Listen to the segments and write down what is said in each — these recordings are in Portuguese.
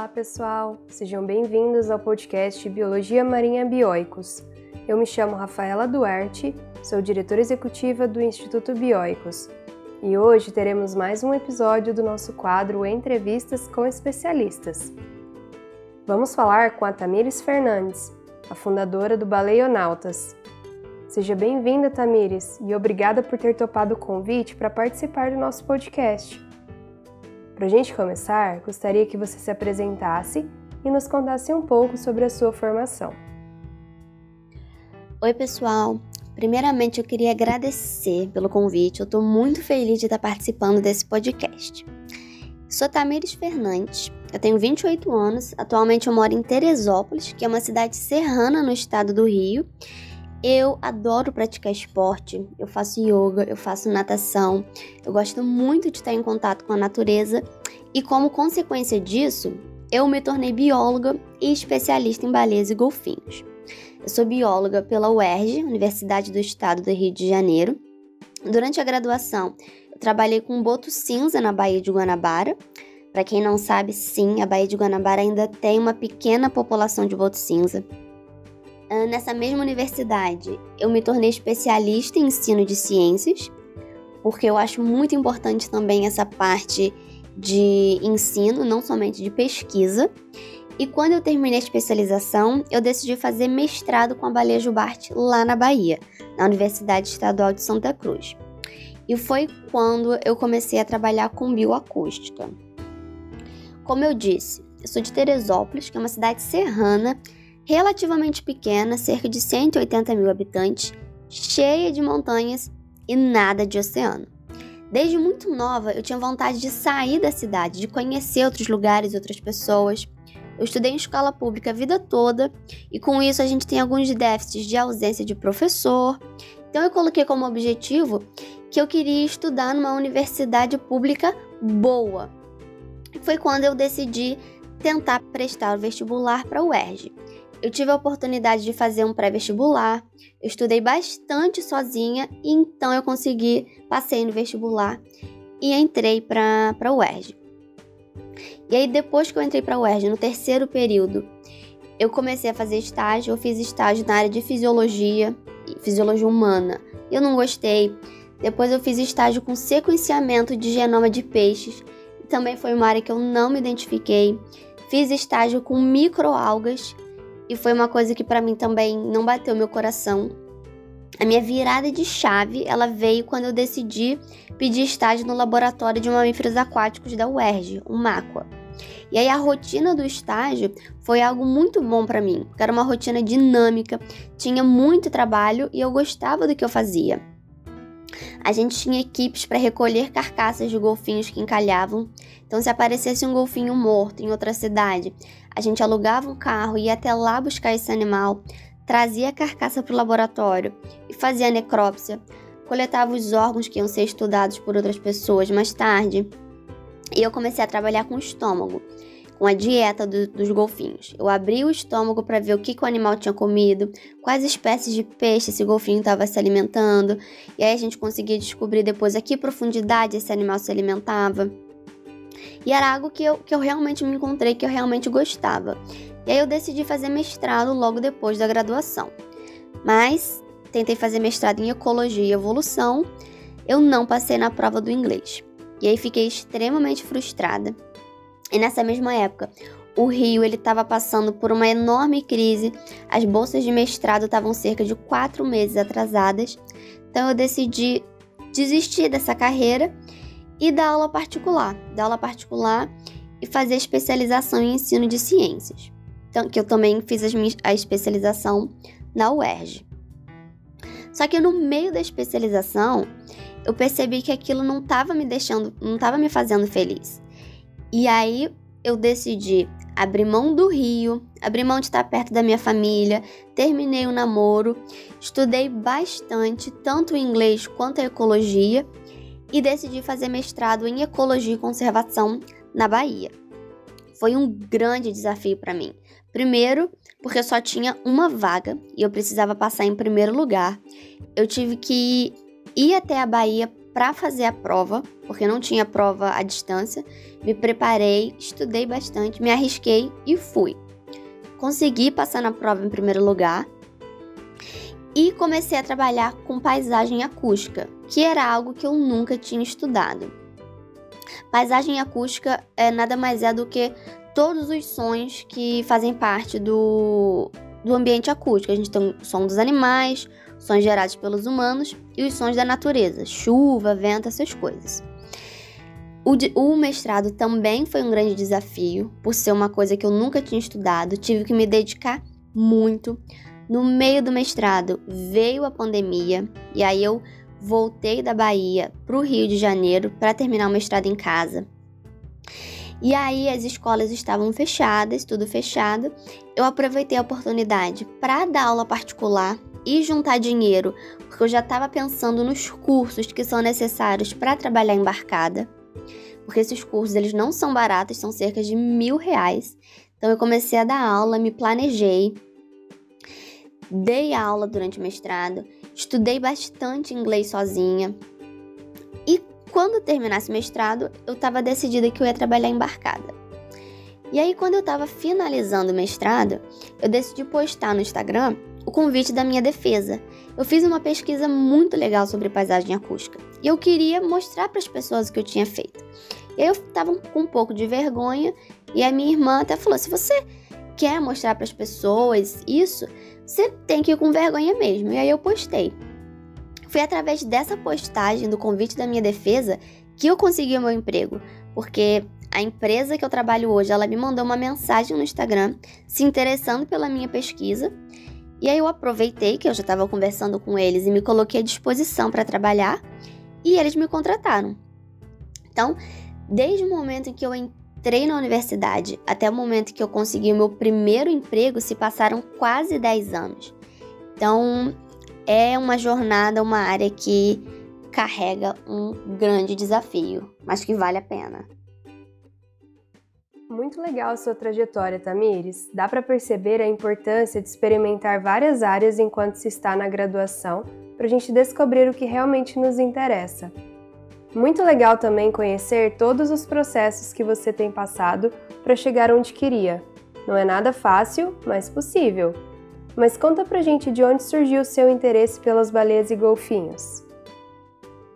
Olá, pessoal! Sejam bem-vindos ao podcast Biologia Marinha Bioicos. Eu me chamo Rafaela Duarte, sou diretora executiva do Instituto Bioicos. E hoje teremos mais um episódio do nosso quadro Entrevistas com Especialistas. Vamos falar com a Tamires Fernandes, a fundadora do Baleionautas. Seja bem-vinda, Tamires, e obrigada por ter topado o convite para participar do nosso podcast. Para a gente começar, gostaria que você se apresentasse e nos contasse um pouco sobre a sua formação. Oi, pessoal! Primeiramente, eu queria agradecer pelo convite. Eu estou muito feliz de estar participando desse podcast. Sou Tamires Fernandes, eu tenho 28 anos. Atualmente, eu moro em Teresópolis, que é uma cidade serrana no estado do Rio. Eu adoro praticar esporte, eu faço yoga, eu faço natação, eu gosto muito de estar em contato com a natureza e, como consequência disso, eu me tornei bióloga e especialista em baleias e golfinhos. Eu sou bióloga pela UERJ, Universidade do Estado do Rio de Janeiro. Durante a graduação, eu trabalhei com boto cinza na Baía de Guanabara. Para quem não sabe, sim, a Baía de Guanabara ainda tem uma pequena população de boto cinza. Ah, nessa mesma universidade, eu me tornei especialista em ensino de ciências, porque eu acho muito importante também essa parte de ensino, não somente de pesquisa. E quando eu terminei a especialização, eu decidi fazer mestrado com a baleia jubarte lá na Bahia, na Universidade Estadual de Santa Cruz. E foi quando eu comecei a trabalhar com bioacústica. Como eu disse, eu sou de Teresópolis, que é uma cidade serrana relativamente pequena, cerca de 180 mil habitantes, cheia de montanhas e nada de oceano. Desde muito nova, eu tinha vontade de sair da cidade, de conhecer outros lugares, outras pessoas. Eu estudei em escola pública a vida toda e com isso a gente tem alguns déficits de ausência de professor. Então eu coloquei como objetivo que eu queria estudar numa universidade pública boa. Foi quando eu decidi tentar prestar o vestibular para o UERJ. Eu tive a oportunidade de fazer um pré-vestibular, eu estudei bastante sozinha e então eu consegui, passei no vestibular e entrei para a UERJ. E aí depois que eu entrei para a UERJ, no terceiro período, eu comecei a fazer estágio, eu fiz estágio na área de fisiologia, fisiologia humana. Eu não gostei. Depois eu fiz estágio com sequenciamento de genoma de peixes, também foi uma área que eu não me identifiquei. Fiz estágio com microalgas e foi uma coisa que para mim também não bateu meu coração. A minha virada de chave, ela veio quando eu decidi pedir estágio no laboratório de mamíferos aquáticos da UERJ, o MAQUA. E aí a rotina do estágio foi algo muito bom para mim, porque era uma rotina dinâmica, tinha muito trabalho e eu gostava do que eu fazia. A gente tinha equipes para recolher carcaças de golfinhos que encalhavam. Então, se aparecesse um golfinho morto em outra cidade, a gente alugava um carro, ia até lá buscar esse animal, trazia a carcaça para o laboratório e fazia a necrópsia, coletava os órgãos que iam ser estudados por outras pessoas mais tarde. E eu comecei a trabalhar com o estômago com a dieta do, dos golfinhos. Eu abri o estômago para ver o que, que, o animal tinha comido, quais espécies de peixe esse golfinho estava se alimentando, e aí a gente conseguia descobrir depois a que profundidade esse animal se alimentava. E era algo que eu, que eu realmente me encontrei, que eu realmente gostava. E aí eu decidi fazer mestrado logo depois da graduação. Mas tentei fazer mestrado em ecologia e evolução, eu não passei na prova do inglês. E aí fiquei extremamente frustrada e nessa mesma época, o Rio ele estava passando por uma enorme crise. As bolsas de mestrado estavam cerca de quatro meses atrasadas. Então eu decidi desistir dessa carreira e dar aula particular, dar aula particular e fazer especialização em ensino de ciências. Então, que eu também fiz a especialização na UERJ. Só que no meio da especialização, eu percebi que aquilo não estava me deixando, não estava me fazendo feliz. E aí eu decidi abrir mão do Rio, abrir mão de estar perto da minha família, terminei o namoro, estudei bastante, tanto inglês quanto a ecologia, e decidi fazer mestrado em ecologia e conservação na Bahia. Foi um grande desafio para mim. Primeiro, porque só tinha uma vaga e eu precisava passar em primeiro lugar. Eu tive que ir até a Bahia para fazer a prova, porque não tinha prova à distância. Me preparei, estudei bastante, me arrisquei e fui. Consegui passar na prova em primeiro lugar e comecei a trabalhar com paisagem acústica, que era algo que eu nunca tinha estudado. Paisagem acústica é nada mais é do que todos os sons que fazem parte do, do ambiente acústico. A gente tem o som dos animais, sons gerados pelos humanos e os sons da natureza, chuva, vento, essas coisas. O, o, mestrado também foi um grande desafio, por ser uma coisa que eu nunca tinha estudado, tive que me dedicar muito. No meio do mestrado veio a pandemia e aí eu voltei da Bahia para o Rio de Janeiro para terminar o mestrado em casa. E aí as escolas estavam fechadas, tudo fechado. Eu aproveitei a oportunidade para dar aula particular e juntar dinheiro, porque eu já estava pensando nos cursos que são necessários para trabalhar embarcada. Porque esses cursos eles não são baratos, são cerca de mil reais. Então eu comecei a dar aula, me planejei, dei aula durante o mestrado, estudei bastante inglês sozinha. E quando terminasse o mestrado, eu estava decidida que eu ia trabalhar embarcada. E aí, quando eu estava finalizando o mestrado, eu decidi postar no Instagram o convite da minha defesa. Eu fiz uma pesquisa muito legal sobre paisagem acústica e eu queria mostrar para as pessoas o que eu tinha feito. Eu estava com um pouco de vergonha e a minha irmã até falou: se você quer mostrar para as pessoas isso, você tem que ir com vergonha mesmo. E aí eu postei. Foi através dessa postagem do convite da minha defesa que eu consegui o meu emprego, porque a empresa que eu trabalho hoje, ela me mandou uma mensagem no Instagram se interessando pela minha pesquisa e aí eu aproveitei que eu já estava conversando com eles e me coloquei à disposição para trabalhar e eles me contrataram. Então, desde o momento em que eu entrei na universidade até o momento que eu consegui o meu primeiro emprego, se passaram quase 10 anos. Então, é uma jornada, uma área que carrega um grande desafio, mas que vale a pena. Muito legal a sua trajetória, Tamires. Dá para perceber a importância de experimentar várias áreas enquanto se está na graduação, para a gente descobrir o que realmente nos interessa. Muito legal também conhecer todos os processos que você tem passado para chegar onde queria. Não é nada fácil, mas possível. Mas conta pra gente de onde surgiu o seu interesse pelas baleias e golfinhos.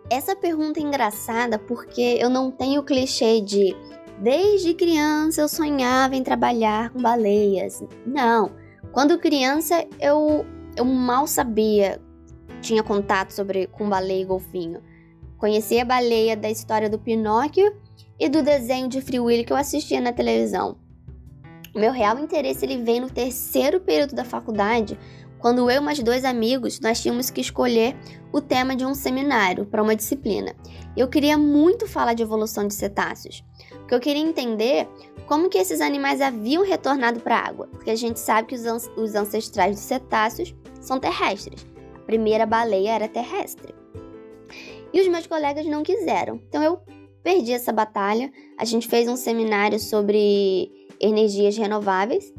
Essa pergunta é engraçada porque eu não tenho o clichê de Desde criança eu sonhava em trabalhar com baleias. Não, quando criança eu, eu mal sabia, tinha contato sobre com baleia e golfinho. Conhecia a baleia da história do Pinóquio e do desenho de Free Willy que eu assistia na televisão. Meu real interesse ele vem no terceiro período da faculdade, quando eu e mais dois amigos nós tínhamos que escolher o tema de um seminário para uma disciplina. Eu queria muito falar de evolução de cetáceos porque eu queria entender como que esses animais haviam retornado para a água, porque a gente sabe que os, os ancestrais dos cetáceos são terrestres. A primeira baleia era terrestre. E os meus colegas não quiseram. Então eu perdi essa batalha. A gente fez um seminário sobre energias renováveis.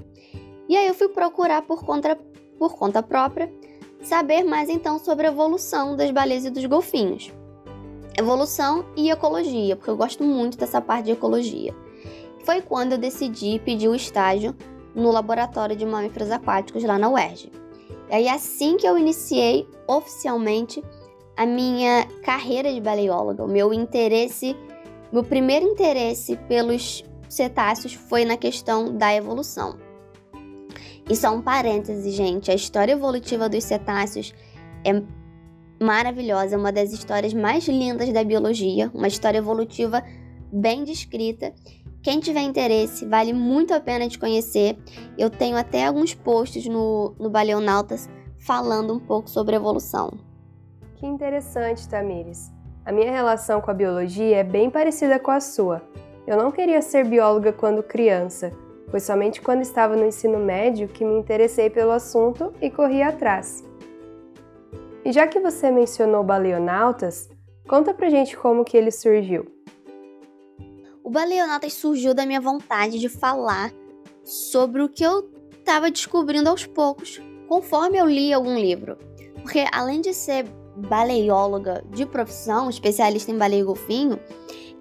E aí eu fui procurar por conta, por conta própria saber mais então sobre a evolução das baleias e dos golfinhos evolução e ecologia, porque eu gosto muito dessa parte de ecologia. Foi quando eu decidi pedir o estágio no laboratório de mamíferos aquáticos lá na UERJ. E aí assim que eu iniciei oficialmente a minha carreira de baleóloga, o meu interesse, meu primeiro interesse pelos cetáceos foi na questão da evolução. E só um parêntese, gente, a história evolutiva dos cetáceos é maravilhosa, é uma das histórias mais lindas da biologia, uma história evolutiva bem descrita. Quem tiver interesse, vale muito a pena de conhecer. Eu tenho até alguns posts no, no Baleonautas falando um pouco sobre evolução. Que interessante, Tamires. A minha relação com a biologia é bem parecida com a sua. Eu não queria ser bióloga quando criança, foi somente quando estava no ensino médio que me interessei pelo assunto e corri atrás. E já que você mencionou Baleonautas, conta pra gente como que ele surgiu. O Baleonautas surgiu da minha vontade de falar sobre o que eu estava descobrindo aos poucos, conforme eu li algum livro. Porque além de ser baleióloga de profissão, especialista em baleia e golfinho,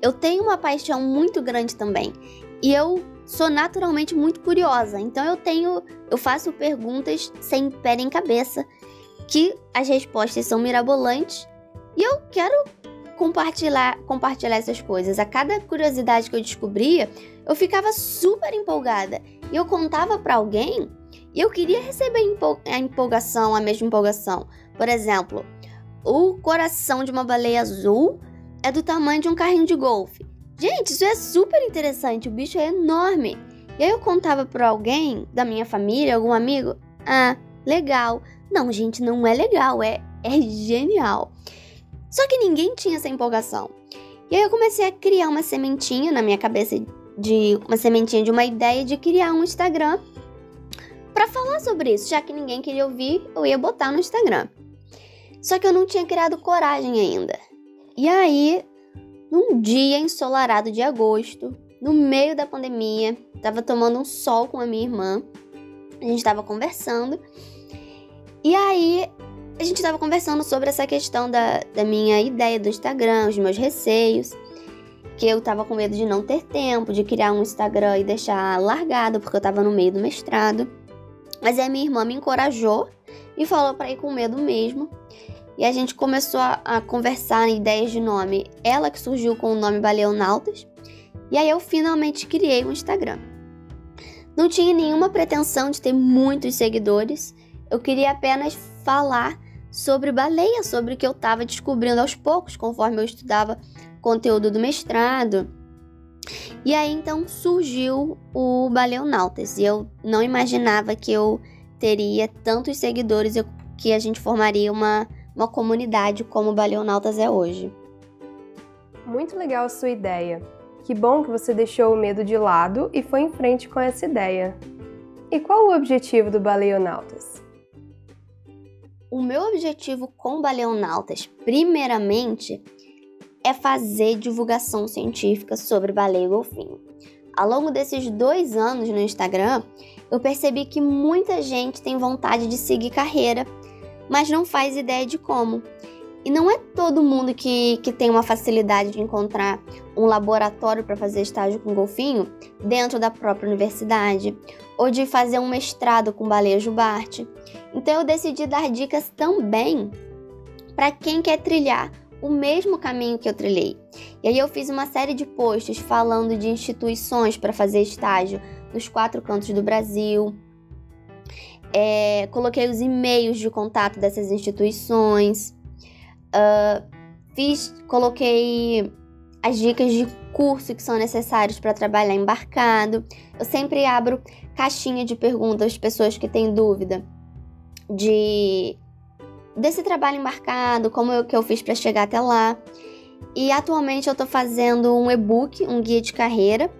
eu tenho uma paixão muito grande também. E eu sou naturalmente muito curiosa, então eu tenho, eu faço perguntas sem pé nem cabeça, que as respostas são mirabolantes, e eu quero compartilhar, compartilhar essas coisas. A cada curiosidade que eu descobria, eu ficava super empolgada. E eu contava para alguém e eu queria receber a empolgação, a mesma empolgação. Por exemplo, o coração de uma baleia azul é do tamanho de um carrinho de golfe. Gente, isso é super interessante, o bicho é enorme. E aí eu contava para alguém da minha família, algum amigo, ah, legal. Não, gente, não é legal, é, é genial. Só que ninguém tinha essa empolgação. E aí eu comecei a criar uma sementinha na minha cabeça de uma sementinha de uma ideia de criar um Instagram para falar sobre isso, já que ninguém queria ouvir, eu ia botar no Instagram. Só que eu não tinha criado coragem ainda. E aí, num dia ensolarado de agosto, no meio da pandemia, tava tomando um sol com a minha irmã. A gente tava conversando. E aí, a gente estava conversando sobre essa questão da, da minha ideia do Instagram, os meus receios, que eu estava com medo de não ter tempo, de criar um Instagram e deixar largado, porque eu estava no meio do mestrado. Mas aí minha irmã me encorajou e falou para ir com medo mesmo. E a gente começou a, a conversar em ideias de nome. Ela que surgiu com o nome Baleonautas. E aí eu finalmente criei um Instagram. Não tinha nenhuma pretensão de ter muitos seguidores. Eu queria apenas falar sobre baleia, sobre o que eu estava descobrindo aos poucos, conforme eu estudava conteúdo do mestrado. E aí então surgiu o Baleonautas, e eu não imaginava que eu teria tantos seguidores que a gente formaria uma, uma comunidade como o Baleonautas é hoje. Muito legal a sua ideia. Que bom que você deixou o medo de lado e foi em frente com essa ideia. E qual o objetivo do Baleonautas? O meu objetivo com Baleonautas, primeiramente, é fazer divulgação científica sobre baleia e golfinho. Ao longo desses dois anos no Instagram, eu percebi que muita gente tem vontade de seguir carreira, mas não faz ideia de como. E não é todo mundo que, que tem uma facilidade de encontrar um laboratório para fazer estágio com golfinho dentro da própria universidade, ou de fazer um mestrado com baleia jubarte. Então eu decidi dar dicas também para quem quer trilhar o mesmo caminho que eu trilhei. E aí eu fiz uma série de posts falando de instituições para fazer estágio nos quatro cantos do Brasil. É, coloquei os e-mails de contato dessas instituições. Uh, fiz, coloquei as dicas de curso que são necessários para trabalhar embarcado. Eu sempre abro caixinha de perguntas às pessoas que têm dúvida de desse trabalho embarcado, como eu, que eu fiz para chegar até lá. E atualmente eu estou fazendo um e-book, um guia de carreira,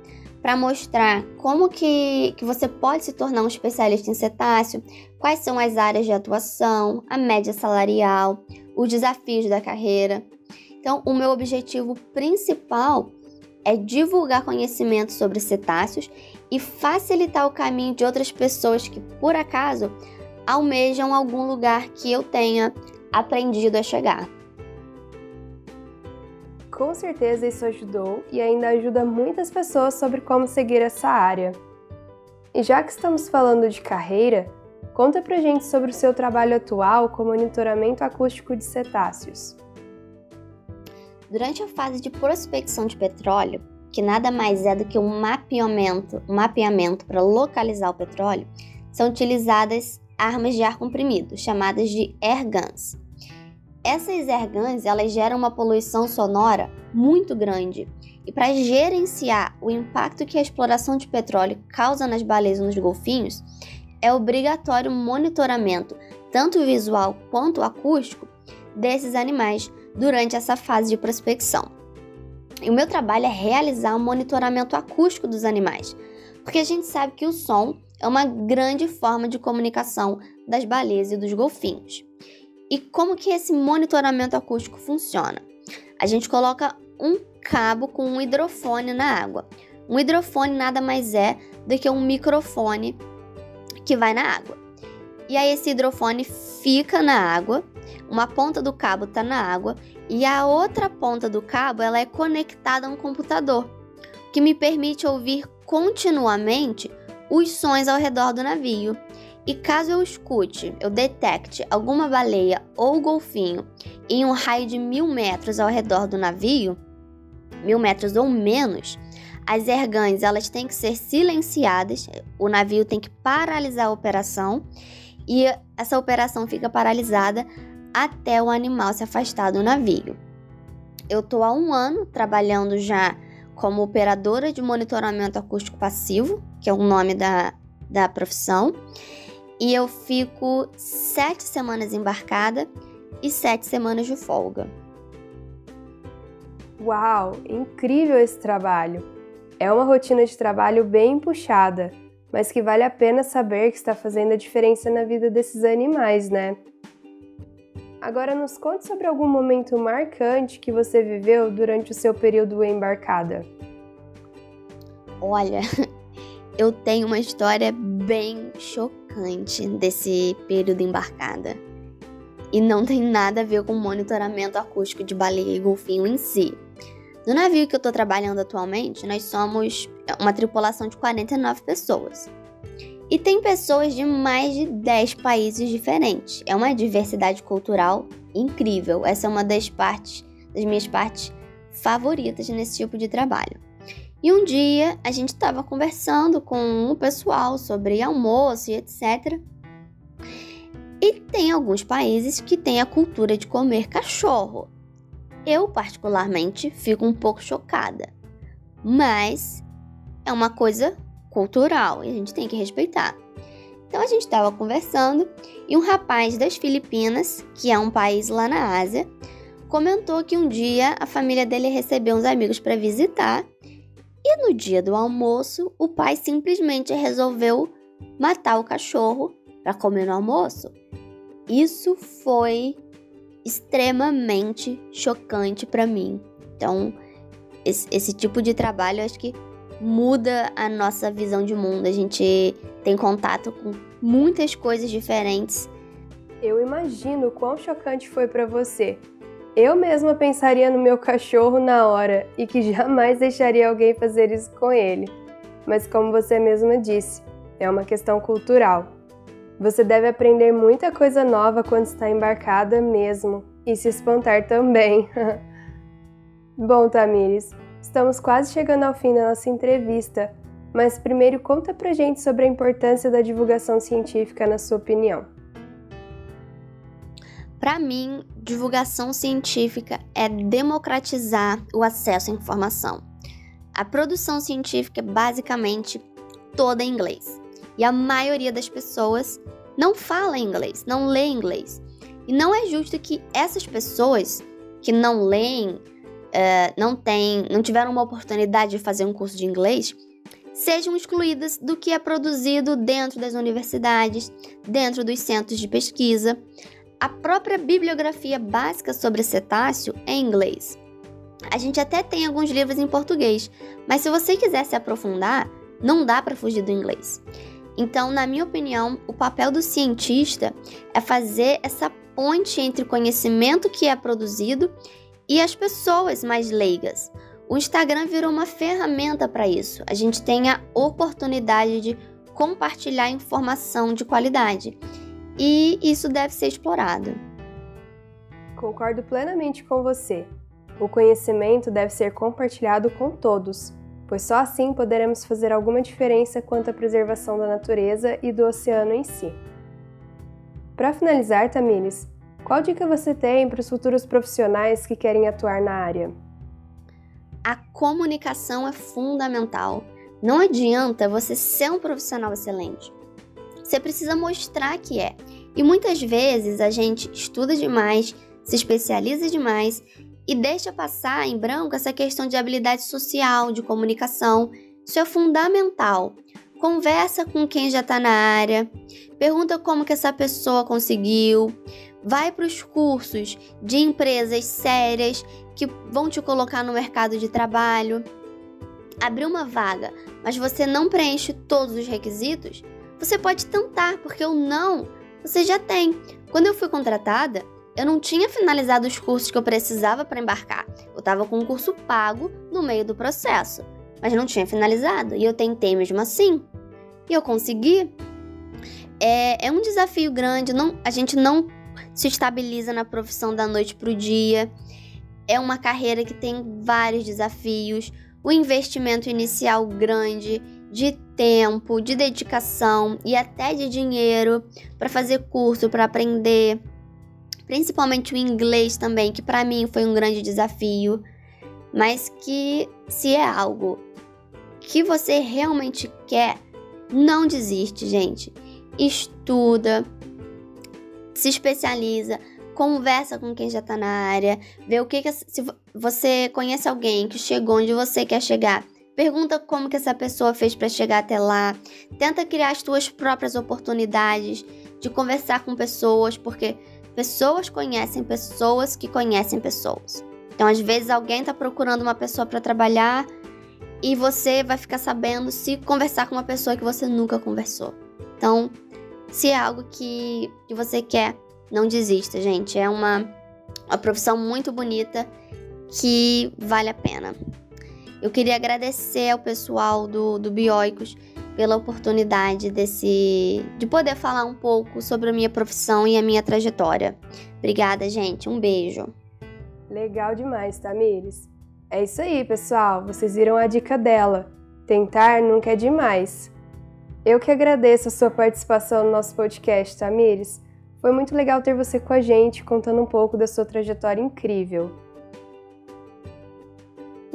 para mostrar como que, que você pode se tornar um especialista em cetáceo, quais são as áreas de atuação, a média salarial, os desafios da carreira. Então, o meu objetivo principal é divulgar conhecimento sobre cetáceos e facilitar o caminho de outras pessoas que, por acaso, almejam algum lugar que eu tenha aprendido a chegar. Com certeza isso ajudou e ainda ajuda muitas pessoas sobre como seguir essa área. E já que estamos falando de carreira, conta pra gente sobre o seu trabalho atual com monitoramento acústico de cetáceos. Durante a fase de prospecção de petróleo, que nada mais é do que um mapeamento, um mapeamento para localizar o petróleo, são utilizadas armas de ar comprimido, chamadas de airguns. Essas airguns elas geram uma poluição sonora muito grande e para gerenciar o impacto que a exploração de petróleo causa nas baleias e nos golfinhos, é obrigatório o monitoramento, tanto visual quanto acústico, desses animais durante essa fase de prospecção. E o meu trabalho é realizar um monitoramento acústico dos animais, porque a gente sabe que o som é uma grande forma de comunicação das baleias e dos golfinhos. E como que esse monitoramento acústico funciona? A gente coloca um cabo com um hidrofone na água. Um hidrofone nada mais é do que um microfone que vai na água. e aí esse hidrofone fica na água, uma ponta do cabo está na água e a outra ponta do cabo ela é conectada a um computador, que me permite ouvir continuamente os sons ao redor do navio. E caso eu escute, eu detecte alguma baleia ou golfinho em um raio de mil metros ao redor do navio, mil metros ou menos, as ergãs elas têm que ser silenciadas, o navio tem que paralisar a operação e essa operação fica paralisada até o animal se afastar do navio. Eu estou há um ano trabalhando já como operadora de monitoramento acústico passivo, que é o nome da, da profissão, e eu fico sete semanas embarcada e sete semanas de folga. Uau, incrível esse trabalho! É uma rotina de trabalho bem puxada, mas que vale a pena saber que está fazendo a diferença na vida desses animais, né? Agora nos conte sobre algum momento marcante que você viveu durante o seu período embarcada. Olha, eu tenho uma história bem chocante desse período embarcada. E não tem nada a ver com monitoramento acústico de baleia e golfinho em si. No navio que eu estou trabalhando atualmente, nós somos uma tripulação de 49 pessoas. E tem pessoas de mais de 10 países diferentes. É uma diversidade cultural incrível. Essa é uma das partes, das minhas partes favoritas nesse tipo de trabalho. E um dia a gente estava conversando com o pessoal sobre almoço e etc. E tem alguns países que têm a cultura de comer cachorro. Eu, particularmente, fico um pouco chocada. Mas é uma coisa cultural e a gente tem que respeitar. Então a gente estava conversando e um rapaz das Filipinas, que é um país lá na Ásia, comentou que um dia a família dele recebeu uns amigos para visitar e no dia do almoço o pai simplesmente resolveu matar o cachorro para comer no almoço. Isso foi extremamente chocante para mim. Então, esse, esse, tipo de trabalho acho que muda a nossa visão de mundo. A gente tem contato com muitas coisas diferentes. Eu imagino quão chocante foi para você. Eu mesma pensaria no meu cachorro na hora e que jamais deixaria alguém fazer isso com ele. Mas, como você mesma disse, é uma questão cultural. Você deve aprender muita coisa nova quando está embarcada mesmo e se espantar também. Bom, Tamires, estamos quase chegando ao fim da nossa entrevista, mas primeiro conta pra gente sobre a importância da divulgação científica na sua opinião. Para mim, divulgação científica é democratizar o acesso à informação. A produção científica é basicamente toda em inglês e a maioria das pessoas não fala inglês, não lê inglês. E não é justo que essas pessoas que não leem, uh, não, têm, não tiveram uma oportunidade de fazer um curso de inglês, sejam excluídas do que é produzido dentro das universidades, dentro dos centros de pesquisa. A própria bibliografia básica sobre cetáceo é em inglês. A gente até tem alguns livros em português, mas se você quiser se aprofundar, não dá para fugir do inglês. Então, na minha opinião, o papel do cientista é fazer essa ponte entre o conhecimento que é produzido e as pessoas mais leigas. O Instagram virou uma ferramenta para isso. A gente tem a oportunidade de compartilhar informação de qualidade e isso deve ser explorado. Concordo plenamente com você. O conhecimento deve ser compartilhado com todos pois só assim poderemos fazer alguma diferença quanto à preservação da natureza e do oceano em si. Para finalizar, Tamires, qual dica você tem para os futuros profissionais que querem atuar na área? A comunicação é fundamental. Não adianta você ser um profissional excelente. Você precisa mostrar que é. E muitas vezes a gente estuda demais, se especializa demais e deixa passar em branco essa questão de habilidade social, de comunicação. Isso é fundamental. Conversa com quem já está na área, pergunta como que essa pessoa conseguiu, vai para os cursos de empresas sérias que vão te colocar no mercado de trabalho. Abriu uma vaga, mas você não preenche todos os requisitos, você pode tentar, porque o não você já tem. Quando eu fui contratada, eu não tinha finalizado os cursos que eu precisava para embarcar. Eu estava com um curso pago no meio do processo, mas não tinha finalizado. E eu tentei mesmo assim. E eu consegui. É, é um desafio grande. Não, a gente não se estabiliza na profissão da noite para o dia. É uma carreira que tem vários desafios. O investimento inicial grande de tempo, de dedicação e até de dinheiro para fazer curso, para aprender principalmente o inglês também, que para mim foi um grande desafio, mas que se é algo que você realmente quer, não desiste, gente. Estuda, se especializa, conversa com quem já tá na área, vê o que, que se você conhece alguém que chegou onde você quer chegar. Pergunta como que essa pessoa fez para chegar até lá. Tenta criar as suas próprias oportunidades de conversar com pessoas, porque Pessoas conhecem pessoas que conhecem pessoas. Então, às vezes, alguém está procurando uma pessoa para trabalhar e você vai ficar sabendo se conversar com uma pessoa que você nunca conversou. Então, se é algo que, que você quer, não desista, gente. É uma, uma profissão muito bonita que vale a pena. Eu queria agradecer ao pessoal do, do Bioicos pela oportunidade desse de poder falar um pouco sobre a minha profissão e a minha trajetória. Obrigada, gente. Um beijo. Legal demais, Tamires. É isso aí, pessoal. Vocês viram a dica dela. Tentar nunca é demais. Eu que agradeço a sua participação no nosso podcast, Tamires. Foi muito legal ter você com a gente, contando um pouco da sua trajetória incrível.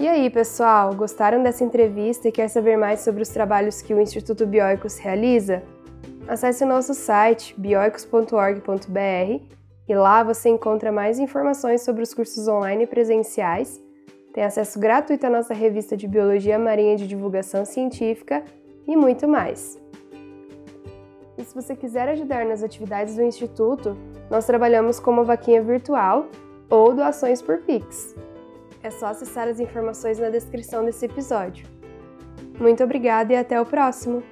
E aí, pessoal, gostaram dessa entrevista e quer saber mais sobre os trabalhos que o Instituto Bioicos realiza? Acesse o nosso site bioicos.org.br e lá você encontra mais informações sobre os cursos online e presenciais, tem acesso gratuito à nossa revista de Biologia Marinha de Divulgação Científica e muito mais. E se você quiser ajudar nas atividades do Instituto, nós trabalhamos com uma vaquinha virtual ou doações por Pix. É só acessar as informações na descrição desse episódio. Muito obrigada e até o próximo!